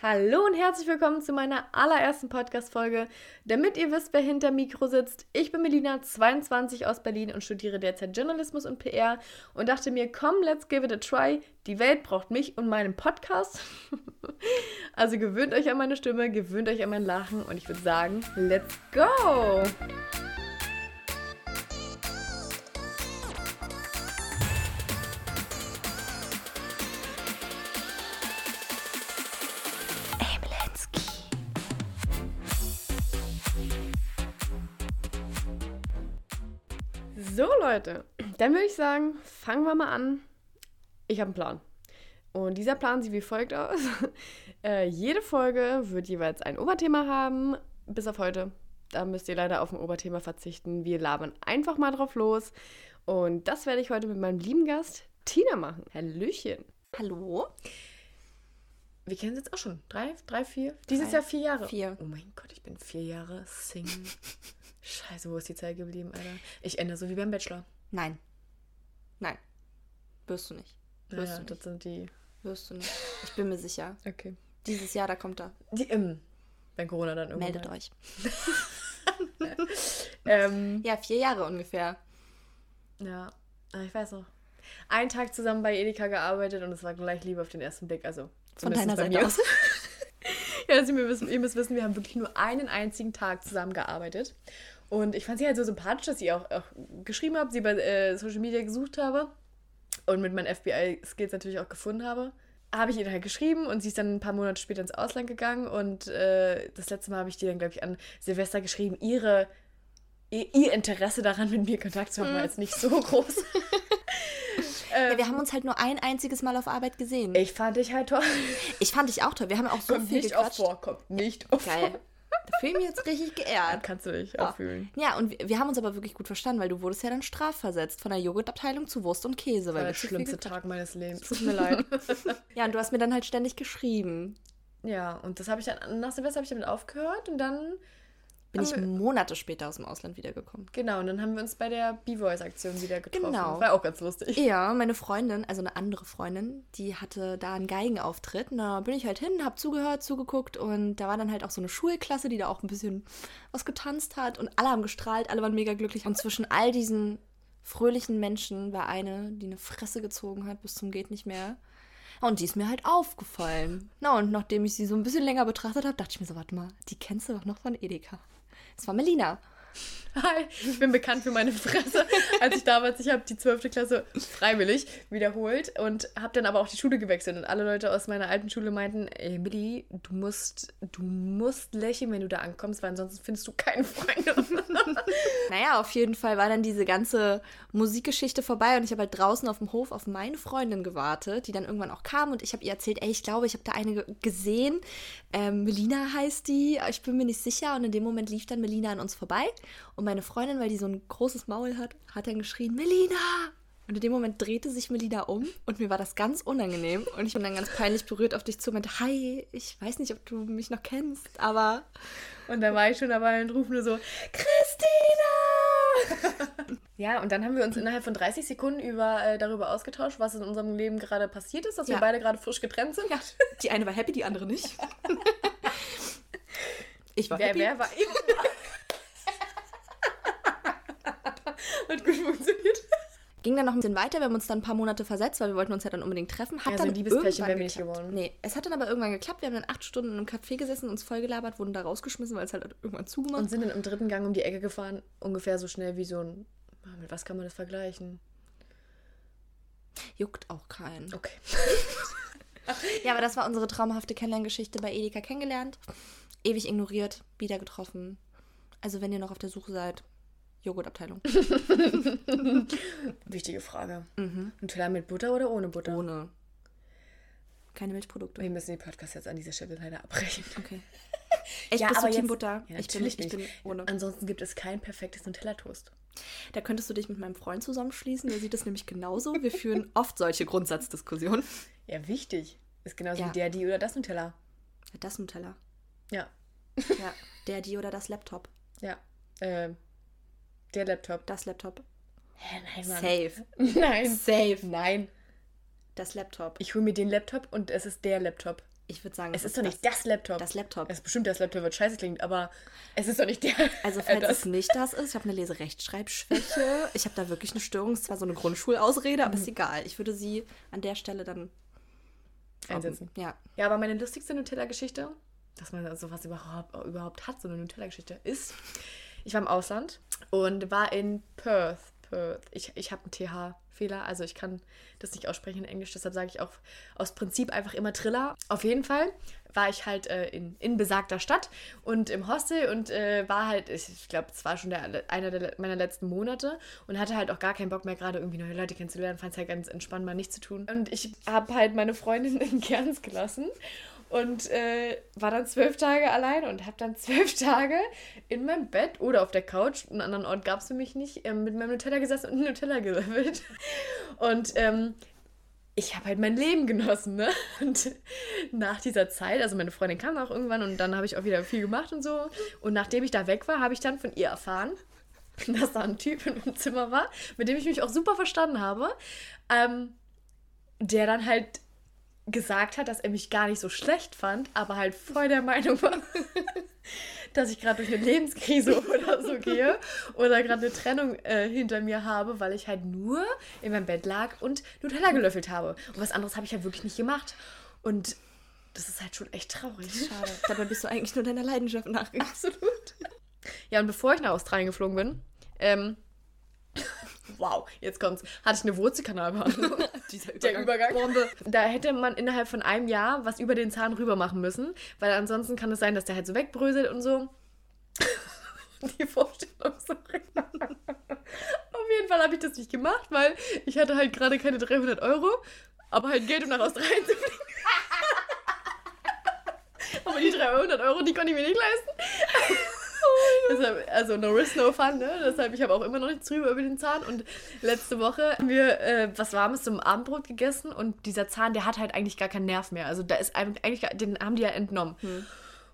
Hallo und herzlich willkommen zu meiner allerersten Podcast-Folge. Damit ihr wisst, wer hinter Mikro sitzt, ich bin Melina, 22 aus Berlin und studiere derzeit Journalismus und PR und dachte mir, komm, let's give it a try. Die Welt braucht mich und meinen Podcast. also gewöhnt euch an meine Stimme, gewöhnt euch an mein Lachen und ich würde sagen, let's go! So, Leute, dann würde ich sagen, fangen wir mal an. Ich habe einen Plan. Und dieser Plan sieht wie folgt aus. äh, jede Folge wird jeweils ein Oberthema haben, bis auf heute. Da müsst ihr leider auf ein Oberthema verzichten. Wir labern einfach mal drauf los. Und das werde ich heute mit meinem lieben Gast Tina machen. Hallöchen. Hallo. Wir kennen uns jetzt auch schon. Drei, drei, vier? Dieses Jahr vier Jahre. Vier. Oh mein Gott, ich bin vier Jahre Single. Scheiße, wo ist die Zeit geblieben, Alter? Ich ende so wie beim Bachelor. Nein. Nein. Wirst du nicht. Wirst Ja, du das nicht. sind die. Wirst du nicht. Ich bin mir sicher. Okay. Dieses Jahr, da kommt er. Die, ähm, wenn Corona dann irgendwann. Meldet euch. Ähm, Ja, vier Jahre ungefähr. ja, ich weiß noch. Einen Tag zusammen bei Edeka gearbeitet und es war gleich Liebe auf den ersten Blick. Also, Von zumindest deiner bei Seite mir. aus. Ja, also ihr, müsst, ihr müsst wissen, wir haben wirklich nur einen einzigen Tag zusammen gearbeitet. Und ich fand sie halt so sympathisch, dass sie auch, auch geschrieben habe, sie bei äh, Social Media gesucht habe und mit meinen FBI-Skills natürlich auch gefunden habe. Habe ich ihr halt geschrieben und sie ist dann ein paar Monate später ins Ausland gegangen und äh, das letzte Mal habe ich die dann, glaube ich, an Silvester geschrieben. Ihre, ihr, ihr Interesse daran, mit mir Kontakt zu haben, war jetzt nicht so groß. Ja, wir haben uns halt nur ein einziges Mal auf Arbeit gesehen. ich fand dich halt toll. Ich fand dich auch toll. Wir haben auch so Kommt viel nicht oft gequatscht. vor, kommt nicht oft Geil. vor. Da fühle ich mich jetzt richtig geehrt. Kannst du dich Ja. auch fühlen. Ja, und wir, wir haben uns aber wirklich gut verstanden, weil du wurdest ja dann strafversetzt von der Joghurtabteilung zu Wurst und Käse. Das Weil war wir der schlimmste Tag meines Lebens. Tut mir leid. Ja, und du hast mir dann halt ständig geschrieben. Ja, und das habe ich dann, nach Silvester habe ich damit aufgehört und dann, Bin ich Aber- Monate später aus dem Ausland wiedergekommen. genau, und dann haben wir uns bei der B-Voice-Aktion wieder getroffen. Genau. War auch ganz lustig. Ja, meine Freundin, also eine andere Freundin, die hatte da einen Geigenauftritt. Und da bin ich halt hin, hab zugehört, zugeguckt und da war dann halt auch so eine Schulklasse, die da auch ein bisschen was getanzt hat und alle haben gestrahlt, alle waren mega glücklich. Und zwischen all diesen fröhlichen Menschen war eine, die eine Fresse gezogen hat bis zum geht nicht mehr. Und die ist mir halt aufgefallen. Na, und nachdem ich sie so ein bisschen länger betrachtet habe, dachte ich mir so, warte mal, die kennst du doch noch von Edeka. Das war Melina. Hi, ich bin bekannt für meine Fresse. Als ich damals, ich habe die 12. Klasse freiwillig wiederholt und habe dann aber auch die Schule gewechselt. Und alle Leute aus meiner alten Schule meinten, ey Milli, du musst, du musst lächeln, wenn du da ankommst, weil ansonsten findest du keine Freunde. Naja, auf jeden Fall war dann diese ganze Musikgeschichte vorbei und ich habe halt draußen auf dem Hof auf meine Freundin gewartet, die dann irgendwann auch kam und ich habe ihr erzählt, ey, ich glaube, ich habe da eine ge- gesehen. Ähm, Melina heißt die, ich bin mir nicht sicher und in dem Moment lief dann Melina an uns vorbei und meine Freundin, weil die so ein großes Maul hat, hat dann geschrien, Melina! Und in dem Moment drehte sich Melina um und mir war das ganz unangenehm und ich bin dann ganz peinlich berührt auf dich zu und meinte, hi, ich weiß nicht, ob du mich noch kennst, aber Und da war ich schon dabei und rufe nur so, Christina! ja, und dann haben wir uns innerhalb von 30 Sekunden über, äh, darüber ausgetauscht, was in unserem Leben gerade passiert ist, dass wir Ja. beide gerade frisch getrennt sind. Ja, die eine war happy, die andere nicht. Ich war Wer, happy. wer war Hat gut funktioniert. Ging dann noch ein bisschen weiter, wir haben uns dann ein paar Monate versetzt, weil wir wollten uns ja dann unbedingt treffen. Hat Ja, so dann Liebespärchen wir nicht geworden. Nee, es hat dann aber irgendwann geklappt. Wir haben dann acht Stunden in einem Café gesessen, uns vollgelabert, wurden da rausgeschmissen, weil es halt irgendwann zugemacht. Und sind dann im dritten Gang um die Ecke gefahren, ungefähr so schnell wie so ein. Ah, Mit was kann man das vergleichen? Juckt auch keinen. Okay. Ja, aber das war unsere traumhafte Kennenlerngeschichte bei Edeka kennengelernt. Ewig ignoriert, wieder getroffen. Also wenn ihr noch auf der Suche seid, Joghurtabteilung. Wichtige Frage. Mhm. Nutella mit Butter oder ohne Butter? Ohne. Keine Milchprodukte. Wir müssen den Podcast jetzt an dieser Stelle leider abbrechen. Okay. Echt, Ja, bist aber du Team jetzt- Butter? Ja, ich bin, natürlich ich bin nicht. ohne. Ansonsten gibt es kein perfektes Nutella-Toast. Da könntest du dich mit meinem Freund zusammenschließen. Der sieht das nämlich genauso. Wir führen oft solche Grundsatzdiskussionen. Ja, wichtig. Ist genauso Ja. wie der, die oder das Nutella. Das Nutella. Ja. Ja. Der, die oder das Laptop. Ja. Ähm, der Laptop. Das Laptop. Hä, nein, Mann. Safe. Nein. Safe. Nein. Das Laptop. Ich hole mir den Laptop und es ist der Laptop. Ich würde sagen, Es ist doch nicht das Laptop. das Laptop. Es ist bestimmt das Laptop, wird scheiße klingt, aber es ist doch nicht der. Also falls das. es nicht das ist, ich habe eine Leserechtschreibschwäche. Ich habe da wirklich eine Störung, es ist zwar so eine Grundschulausrede, aber ist egal. Ich würde sie an der Stelle dann Einsetzen. Ja. Ja, aber meine lustigste Nutella-Geschichte, dass man sowas überhaupt, überhaupt hat, so eine Nutella-Geschichte, ist, ich war im Ausland und war in Perth. Perth. Ich, ich habe einen TH-Fehler, also ich kann das nicht aussprechen in Englisch, deshalb sage ich auch aus Prinzip einfach immer Triller. Auf jeden Fall war ich halt äh, in, in besagter Stadt und im Hostel und äh, war halt, ich, ich glaube, es war schon der, einer der, meiner letzten Monate und hatte halt auch gar keinen Bock mehr, gerade irgendwie neue Leute kennenzulernen, fand es halt ganz entspannt, mal nichts zu tun. Und ich habe halt meine Freundin in Kerns gelassen und äh, war dann zwölf Tage alleine und habe dann zwölf Tage in meinem Bett oder auf der Couch, einen anderen Ort gab es für mich nicht, ähm, mit meinem Nutella gesessen und Nutella gelöffelt. Und ähm, ich habe halt mein Leben genossen, ne? Und nach dieser Zeit, also meine Freundin kam auch irgendwann und dann habe ich auch wieder viel gemacht und so. Und nachdem ich da weg war, habe ich dann von ihr erfahren, dass da ein Typ in meinem Zimmer war, mit dem ich mich auch super verstanden habe, ähm, der dann halt gesagt hat, dass er mich gar nicht so schlecht fand, aber halt voll der Meinung war, dass ich gerade durch eine Lebenskrise oder so gehe oder gerade eine Trennung äh, hinter mir habe, weil ich halt nur in meinem Bett lag und Nutella gelöffelt habe. Und was anderes habe ich halt wirklich nicht gemacht. Und das ist halt schon echt traurig. Schade. Dabei bist du eigentlich nur deiner Leidenschaft nachgegangen. Absolut. Ja, und bevor ich nach Australien geflogen bin, ähm, wow, jetzt kommt's, hatte ich eine Wurzelkanalbehandlung. Dieser Der Übergang. Bombe. Da hätte man innerhalb von einem Jahr was über den Zahn rüber machen müssen, weil ansonsten kann es sein, dass der halt so wegbröselt und so. Die Vorstellung so. Auf jeden Fall habe ich das nicht gemacht, weil ich hatte halt gerade keine 300 Euro, aber halt Geld, um nach Australien zu fliegen. aber die 300 Euro, die konnte ich mir nicht leisten. Deshalb, also no risk, no fun, ne? Deshalb, ich habe auch immer noch nichts drüber über den Zahn. Und letzte Woche haben wir äh, was Warmes zum Abendbrot gegessen und dieser Zahn, der hat halt eigentlich gar keinen Nerv mehr. Also da ist eigentlich, den haben die ja entnommen.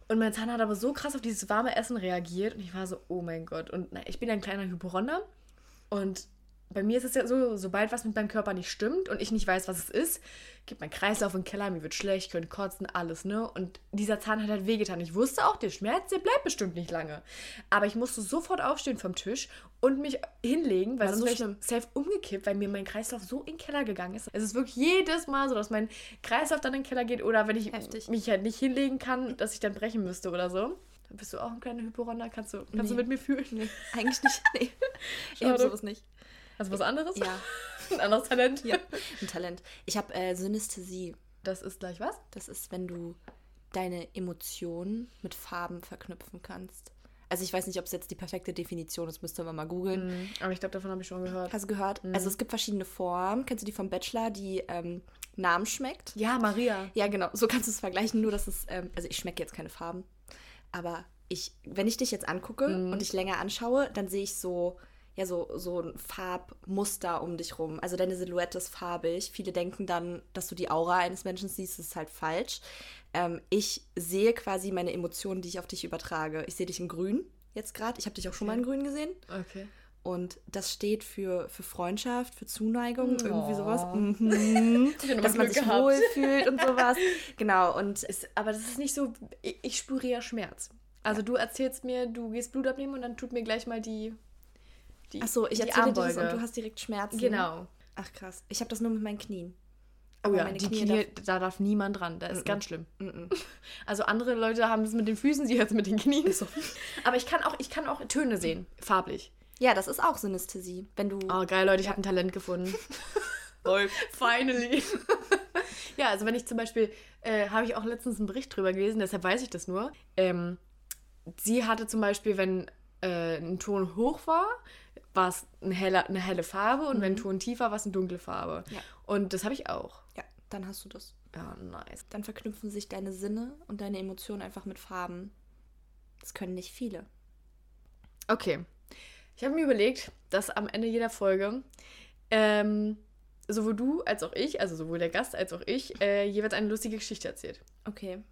Und mein Zahn hat aber so krass auf dieses warme Essen reagiert und ich war so, oh mein Gott. Und na, ich bin ja ein kleiner Hyporonder und bei mir ist es ja so, sobald was mit meinem Körper nicht stimmt und ich nicht weiß, was es ist, geht mein Kreislauf in den Keller, mir wird schlecht, könnte kotzen, alles, ne? Und dieser Zahn hat halt wehgetan. Ich wusste auch, der Schmerz, der bleibt bestimmt nicht lange. Aber ich musste sofort aufstehen vom Tisch und mich hinlegen, weil War sonst so wäre ich safe umgekippt, weil mir mein Kreislauf so in den Keller gegangen ist. Es ist wirklich jedes Mal so, dass mein Kreislauf dann in den Keller geht oder wenn ich Heftig. mich halt nicht hinlegen kann, dass ich dann brechen müsste oder so. Dann bist du auch ein kleiner Hyporonder. Kannst du, kannst du Nee. mit mir fühlen? Nee, eigentlich nicht. Nee. Ich habe sowas nicht. Hast du was anderes? Ja, Ein anderes Talent? ja. ein Talent. Ich habe äh, Synästhesie. Das ist gleich was? Das ist, wenn du deine Emotionen mit Farben verknüpfen kannst. Also ich weiß nicht, ob es jetzt die perfekte Definition ist, müsste man mal googeln. Mhm. Aber ich glaube, davon habe ich schon gehört. Hast du gehört? Also es gibt verschiedene Formen. Kennst du die vom Bachelor, die ähm, Namen schmeckt? Ja, Maria. Ja, genau. So kannst du es vergleichen. Nur, dass es, ähm, also ich schmecke jetzt keine Farben. Aber ich, wenn ich dich jetzt angucke und dich länger anschaue, dann sehe ich so, ja, so, so ein Farbmuster um dich rum. Also deine Silhouette ist farbig. Viele denken dann, dass du die Aura eines Menschen siehst. Das ist halt falsch. Ähm, ich sehe quasi meine Emotionen, die ich auf dich übertrage. Ich sehe dich in grün jetzt gerade. Ich habe dich auch schon mal in grün gesehen. Okay. Und das steht für, für Freundschaft, für Zuneigung, irgendwie sowas. Oh. Mhm. Dass man Glück sich gehabt. wohlfühlt und sowas. Genau. Und Ist, aber das ist nicht so. Ich, ich spüre ja Schmerz. Also du erzählst mir, du gehst Blut abnehmen und dann tut mir gleich mal die. Die Achso, ich die erzähle dir das Armbeuge. und du hast direkt Schmerzen. Genau. Ach krass. Ich habe das nur mit meinen Knien. Oh Aber ja, meine die Knie Knie, da darf niemand dran. Das ist Mhm. ganz schlimm. Mhm. Also andere Leute haben es mit den Füßen, sie hat es mit den Knien. Aber ich kann auch, ich kann auch Töne sehen, farblich. Ja, das ist auch Synästhesie. Wenn du. Oh geil, Leute, ich habe ein Talent gefunden. Finally. ja, also wenn ich zum Beispiel, äh, habe ich auch letztens einen Bericht drüber gelesen, deshalb weiß ich das nur. Ähm, sie hatte zum Beispiel, wenn äh, ein Ton hoch war, war es eine helle, eine helle Farbe und wenn ein Ton tief war, war es eine dunkle Farbe. Ja. Und das habe ich auch. Ja, dann hast du das. Ja, nice. Dann verknüpfen sich deine Sinne und deine Emotionen einfach mit Farben. Das können nicht viele. Okay. Ich habe mir überlegt, dass am Ende jeder Folge ähm, sowohl du als auch ich, also sowohl der Gast als auch ich, äh, jeweils eine lustige Geschichte erzählt. Okay.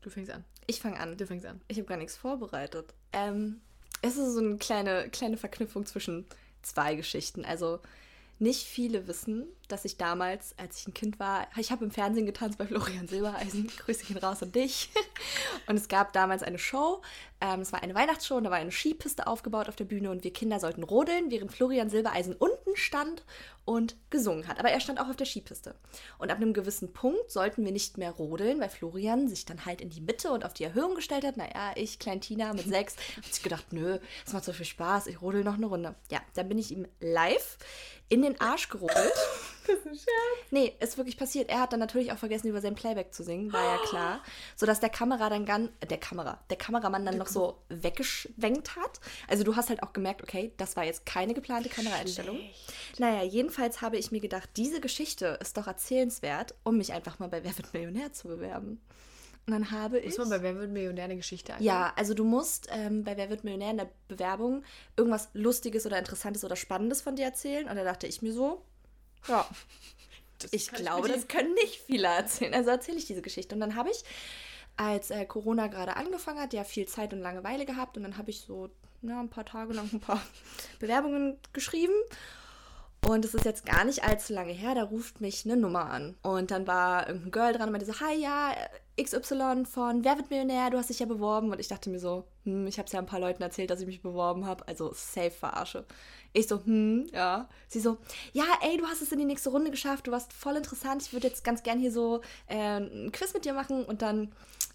Du fängst an. Ich fange an. Du fängst an. Ich habe gar nichts vorbereitet. Ähm, es ist so eine kleine, kleine Verknüpfung zwischen zwei Geschichten. Also nicht viele wissen, dass ich damals, als ich ein Kind war, ich habe im Fernsehen getanzt bei Florian Silbereisen. Grüße ihn raus an dich. Und es gab damals eine Show. Ähm, es war eine Weihnachtsshow und da war eine Skipiste aufgebaut auf der Bühne und wir Kinder sollten rodeln, während Florian Silbereisen unten stand und gesungen hat. Aber er stand auch auf der Skipiste. Und ab einem gewissen Punkt sollten wir nicht mehr rodeln, weil Florian sich dann halt in die Mitte und auf die Erhöhung gestellt hat. Naja, ich, Klein Tina mit sechs, habe ich gedacht, nö, es macht so viel Spaß, ich rodel noch eine Runde. Ja, dann bin ich ihm live in den Arsch gerodelt. Das ist ein Scherz. Nee, ist wirklich passiert. Er hat dann natürlich auch vergessen, über sein Playback zu singen, war ja klar. Sodass der Kamera dann ganz, äh, der Kamera, der Kameramann dann noch so weggeschwenkt hat. Also du hast halt auch gemerkt, okay, das war jetzt keine geplante Kameraeinstellung. Schlecht. Naja, jedenfalls habe ich mir gedacht, diese Geschichte ist doch erzählenswert, um mich einfach mal bei Wer wird Millionär zu bewerben. Und dann habe ich. Muss man bei Wer wird Millionär eine Geschichte angeben? Ja, also du musst ähm, bei Wer wird Millionär in der Bewerbung irgendwas Lustiges oder Interessantes oder Spannendes von dir erzählen. Und da dachte ich mir so, ja. Das ich glaube, das können nicht viele erzählen. Also erzähle ich diese Geschichte. Und dann habe ich, als äh, Corona gerade angefangen hat, ja viel Zeit und Langeweile gehabt. Und dann habe ich so ja, ein paar Tage lang ein paar Bewerbungen geschrieben. Und es ist jetzt gar nicht allzu lange her, da ruft mich eine Nummer an. Und dann war irgendein Girl dran und meinte so, hi, ja, XY von Wer wird Millionär, du hast dich ja beworben. Und ich dachte mir so, hm, ich habe es ja ein paar Leuten erzählt, dass ich mich beworben habe. Also safe verarsche. Ich so, hm, ja. Sie so, ja, ey, du hast es in die nächste Runde geschafft, du warst voll interessant. Ich würde jetzt ganz gern hier so äh, ein Quiz mit dir machen und dann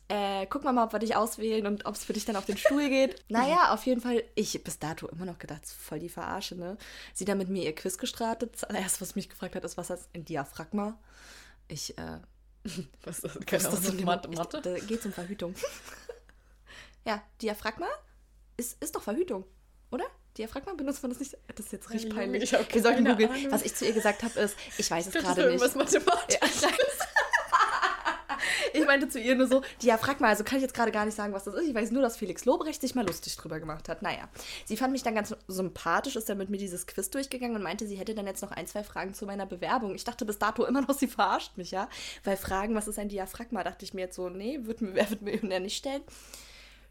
äh, gucken wir mal, ob wir dich auswählen und ob es für dich dann auf den Stuhl geht. naja, auf jeden Fall, ich bis dato immer noch gedacht, voll die Verarsche, ne? Sie dann mit mir ihr Quiz gestartet. Das allererste, was mich gefragt hat, ist, was heißt ein Diaphragma? Ich, äh, was ist das? Keine was das Mathe? Mathe? Da geht es um Verhütung. ja, Diaphragma ist, ist doch Verhütung, oder? Diaphragma benutzt man das nicht. Das ist jetzt richtig peinlich. Wir sollten googeln. Was ich zu ihr gesagt habe, ist, ich weiß es gerade nicht. Irgendwas Mathematisches. Ja, ich meinte zu ihr nur so, Diaphragma, also kann ich jetzt gerade gar nicht sagen, was das ist. Ich weiß nur, dass Felix Lobrecht sich mal lustig drüber gemacht hat. Naja, sie fand mich dann ganz sympathisch, ist dann mit mir dieses Quiz durchgegangen und meinte, sie hätte dann jetzt noch ein, zwei Fragen zu meiner Bewerbung. Ich dachte bis dato immer noch, sie verarscht mich, ja. Weil Fragen, was ist ein Diaphragma, dachte ich mir jetzt so, nee, wird mir, wer wird mir nicht stellen.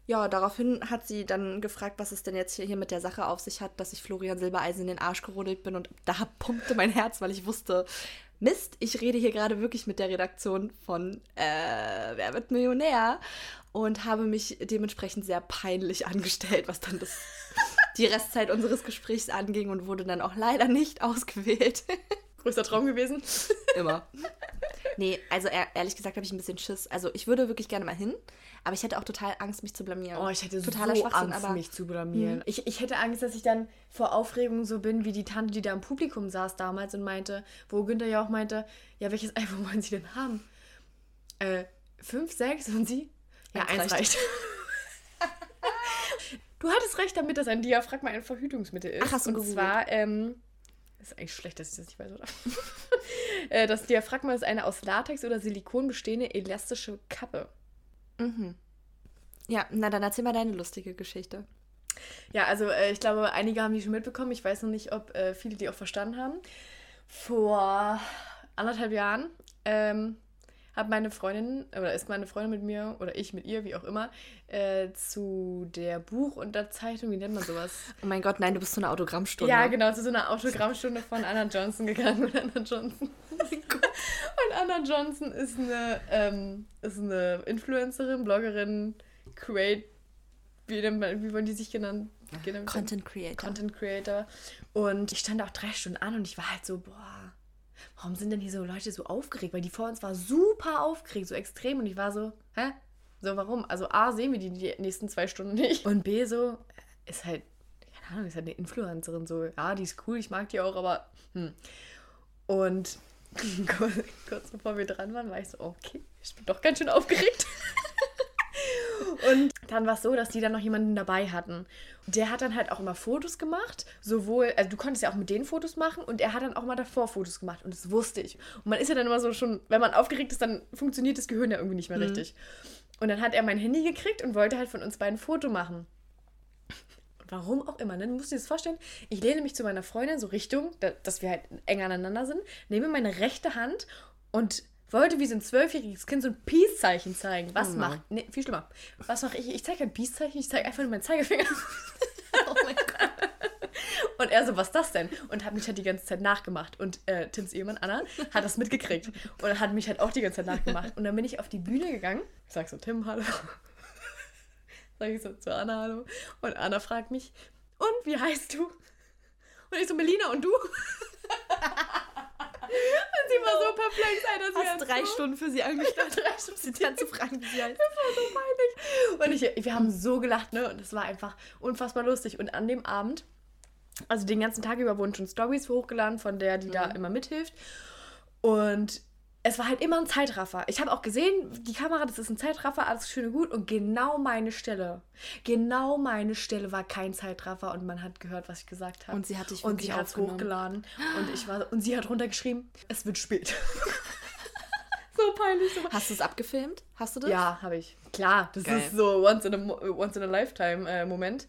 Ja, daraufhin hat sie dann gefragt, was es denn jetzt hier mit der Sache auf sich hat, dass ich Florian Silbereisen in den Arsch gerodelt bin. Und da pumpte mein Herz, weil ich wusste, Mist, ich rede hier gerade wirklich mit der Redaktion von äh, Wer wird Millionär? Und habe mich dementsprechend sehr peinlich angestellt, was dann das, die Restzeit unseres Gesprächs anging und wurde dann auch leider nicht ausgewählt. Größter Traum gewesen? Immer. Nee, also ehrlich gesagt habe ich ein bisschen Schiss. Also ich würde wirklich gerne mal hin, aber ich hätte auch total Angst, mich zu blamieren. Oh, ich hätte Totaler so Angst, aber, mich zu blamieren. Hm. Ich, ich hätte Angst, dass ich dann vor Aufregung so bin, wie die Tante, die da im Publikum saß damals und meinte, wo Günther ja auch meinte, ja, welches iPhone wollen Sie denn haben? Äh, fünf, sechs und Sie? Ja, eins, eins reicht. reicht. du hattest recht damit, dass ein Diaphragma ein Verhütungsmittel ist. Ach, hast du Und gegoogelt? zwar, ähm, ist eigentlich schlecht, dass ich das nicht weiß, oder? Äh, das Diaphragma ist eine aus Latex oder Silikon bestehende elastische Kappe. Mhm. Ja, na dann erzähl mal deine lustige Geschichte. Ja, also äh, ich glaube, einige haben die schon mitbekommen. Ich weiß noch nicht, ob äh, viele die auch verstanden haben. Vor anderthalb Jahren ähm, hat meine Freundin, oder ist meine Freundin mit mir, oder ich mit ihr, wie auch immer, äh, zu der Buch- und der Zeitung, wie nennt man sowas? Oh mein Gott, nein, du bist zu einer Autogrammstunde. Ja, genau, zu so einer Autogrammstunde von Anna Johnson gegangen. Und Anna Johnson. und Anna Johnson ist eine, ähm, ist eine Influencerin, Bloggerin, Create, wie, wie wollen die sich genannt? genannt Content Creator. Content Creator. Und ich stand auch drei Stunden an und ich war halt so, boah, warum sind denn hier so Leute so aufgeregt? Weil die vor uns war super aufgeregt, so extrem. Und ich war so, hä? So, warum? Also A, sehen wir die die nächsten zwei Stunden nicht. Und B, so, ist halt, keine Ahnung, ist halt eine Influencerin. So, ja, die ist cool, ich mag die auch, aber, hm. Und kurz bevor wir dran waren, war ich so, okay, ich bin doch ganz schön aufgeregt. Und dann war es so, dass die dann noch jemanden dabei hatten. Der hat dann halt auch immer Fotos gemacht. Sowohl, also du konntest ja auch mit denen Fotos machen und er hat dann auch mal davor Fotos gemacht. Und das wusste ich. Und man ist ja dann immer so schon, wenn man aufgeregt ist, dann funktioniert das Gehirn ja irgendwie nicht mehr mhm. richtig. Und dann hat er mein Handy gekriegt und wollte halt von uns beiden ein Foto machen. Warum auch immer, ne? Du musst dir das vorstellen. Ich lehne mich zu meiner Freundin so Richtung, dass wir halt eng aneinander sind, nehme meine rechte Hand und wollte wie so ein zwölfjähriges Kind so ein Peace-Zeichen zeigen. Was oh macht. Nee, viel schlimmer. Was mache ich? Ich zeige kein Peace-Zeichen, ich zeige einfach nur meinen Zeigefinger. oh mein Gott. Und er so, was ist das denn? Und hat mich halt die ganze Zeit nachgemacht. Und äh, Tims Ehemann Anna hat das mitgekriegt und hat mich halt auch die ganze Zeit nachgemacht. Und dann bin ich auf die Bühne gegangen. Ich sag so, Tim, hallo. Sag ich so zu Anna, hallo. Und Anna fragt mich, und wie heißt du? Und ich so, Melina, und du? Sie war so perplex, Alter. Sie Hast hat drei so Stunden für sie angestellt, drei Stunden sie dann zu fragen, wie sie heißt. Das war so peinlich. Und ich, wir haben so gelacht, ne? Und es war einfach unfassbar lustig. Und an dem Abend, also den ganzen Tag über, wurden schon Stories hochgeladen von der, die da immer mithilft. Und es war halt immer ein Zeitraffer. Ich habe auch gesehen, die Kamera, das ist ein Zeitraffer, alles schön und gut. Und genau meine Stelle, genau meine Stelle war kein Zeitraffer und man hat gehört, was ich gesagt habe. Und sie hat dich Und sie hat es aufgenommen. hochgeladen. Und ich war, und sie hat runtergeschrieben, es wird spät. so peinlich. So Hast du es abgefilmt? Hast du das? ja, habe ich. Klar, das Geil. ist so once in a, once in a lifetime äh, Moment.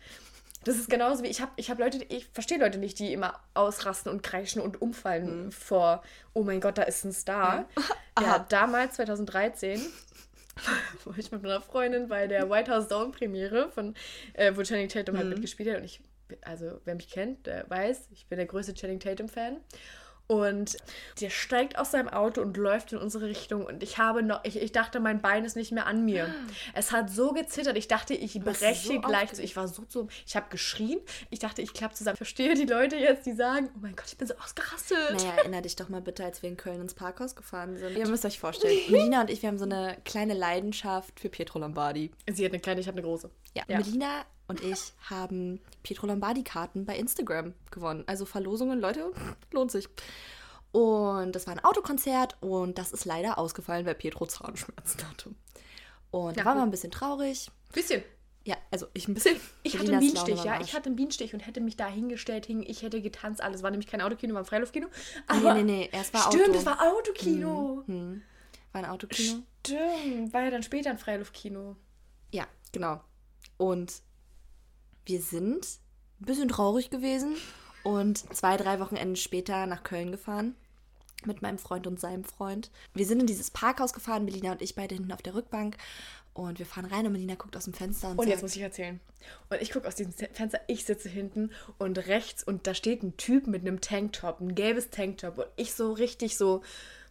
Das ist genauso wie ich habe ich habe Leute, ich verstehe Leute nicht, die immer ausrasten und kreischen und umfallen vor oh mein Gott, da ist ein Star. Ja, Aha. damals 2013 war ich mit meiner Freundin bei der White House Down Premiere von äh, wo Channing Tatum halt mitgespielt hat und ich also wer mich kennt, der weiß, ich bin der größte Channing Tatum Fan. Und der steigt aus seinem Auto und läuft in unsere Richtung. Und ich habe noch, ich, ich dachte, mein Bein ist nicht mehr an mir. Es hat so gezittert. Ich dachte, ich breche so gleich. Ich war so zu. Ich habe geschrien. Ich dachte, ich klappe zusammen. Ich verstehe die Leute jetzt, die sagen: Oh mein Gott, ich bin so ausgerastet. Naja, erinner dich doch mal bitte, als wir in Köln ins Parkhaus gefahren sind. Ihr müsst euch vorstellen, Melina und ich, wir haben so eine kleine Leidenschaft für Pietro Lombardi. Sie hat eine kleine, ich habe eine große. Ja, Ja. Melina und ich haben Pietro Lombardi-Karten bei Instagram gewonnen. Also Verlosungen, Leute, lohnt sich. Und das war ein Autokonzert und das ist leider ausgefallen, weil Pietro Zahnschmerzen hatte. Und da Ja, war man gut. ein bisschen traurig. Bisschen. Ja, also ich ein bisschen. Ich hatte einen Bienenstich, ja. Ich hatte einen Bienenstich und hätte mich da hingestellt, hing, ich hätte getanzt, alles. War nämlich kein Autokino, war ein Freiluftkino. Nee, nee, nee, erst war Stimmt, Auto. es war Autokino. Hm. War ein Autokino. Stimmt, war ja dann später ein Freiluftkino. Ja, genau. Und wir sind ein bisschen traurig gewesen und zwei, drei Wochenenden später nach Köln gefahren mit meinem Freund und seinem Freund. Wir sind in dieses Parkhaus gefahren, Melina und ich beide hinten auf der Rückbank. Und wir fahren rein und Melina guckt aus dem Fenster und, Und sagt, jetzt muss ich erzählen. Und ich gucke aus diesem Fenster, ich sitze hinten und rechts und da steht ein Typ mit einem Tanktop, ein gelbes Tanktop. Und ich so richtig so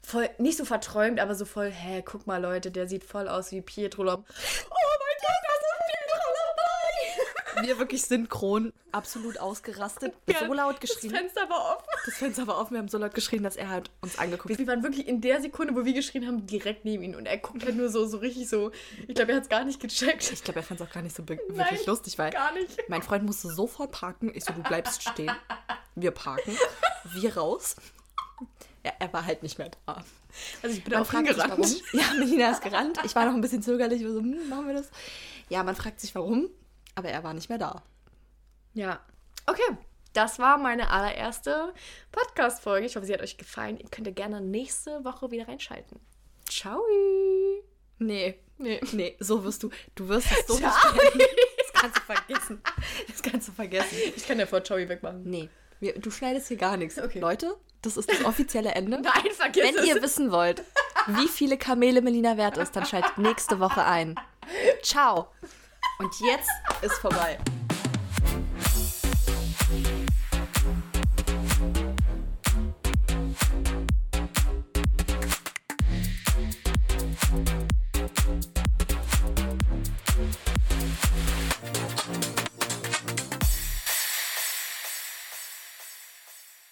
voll, nicht so verträumt, aber so voll, hä, guck mal Leute, der sieht voll aus wie Pietro Lom. Oh mein Gott, das ist Pietro Lombardi! Wir wirklich synchron absolut ausgerastet, so laut geschrien. Das Fenster war offen. Das Fenster war offen, wir haben so laut geschrien, dass er halt uns angeguckt hat. Wir waren wirklich in der Sekunde, wo wir geschrien haben, direkt neben ihn. Und er guckt halt nur so, so richtig so. Ich glaube, er hat es gar nicht gecheckt. Ich glaube, er fand es auch gar nicht so Nein, wirklich lustig, weil Gar nicht. Mein Freund musste sofort parken. Ich so, du bleibst stehen. Wir parken. Wir raus. Er, er war halt nicht mehr da. Also ich bin Man auch sich, warum. Ja, Melina ist gerannt. Ich war noch ein bisschen zögerlich. Ich war so, hm, machen wir das? Ja, man fragt sich, warum. Aber er war nicht mehr da. Ja. Okay. Das war meine allererste Podcast-Folge. Ich hoffe, sie hat euch gefallen. Ihr könnt gerne nächste Woche wieder reinschalten. Ciao. Nee, Nee. nee, so wirst du. Du wirst es so Ciao. Das kannst du vergessen. Das kannst du vergessen. Ich kann ja vor Ciao wegmachen. Nee, du schneidest hier gar nichts. Okay. Leute, das ist das offizielle Ende. Nein, vergiss Wenn es. ihr wissen wollt, wie viele Kamele Melina wert ist, dann schaltet nächste Woche ein. Ciao. Und jetzt ist vorbei.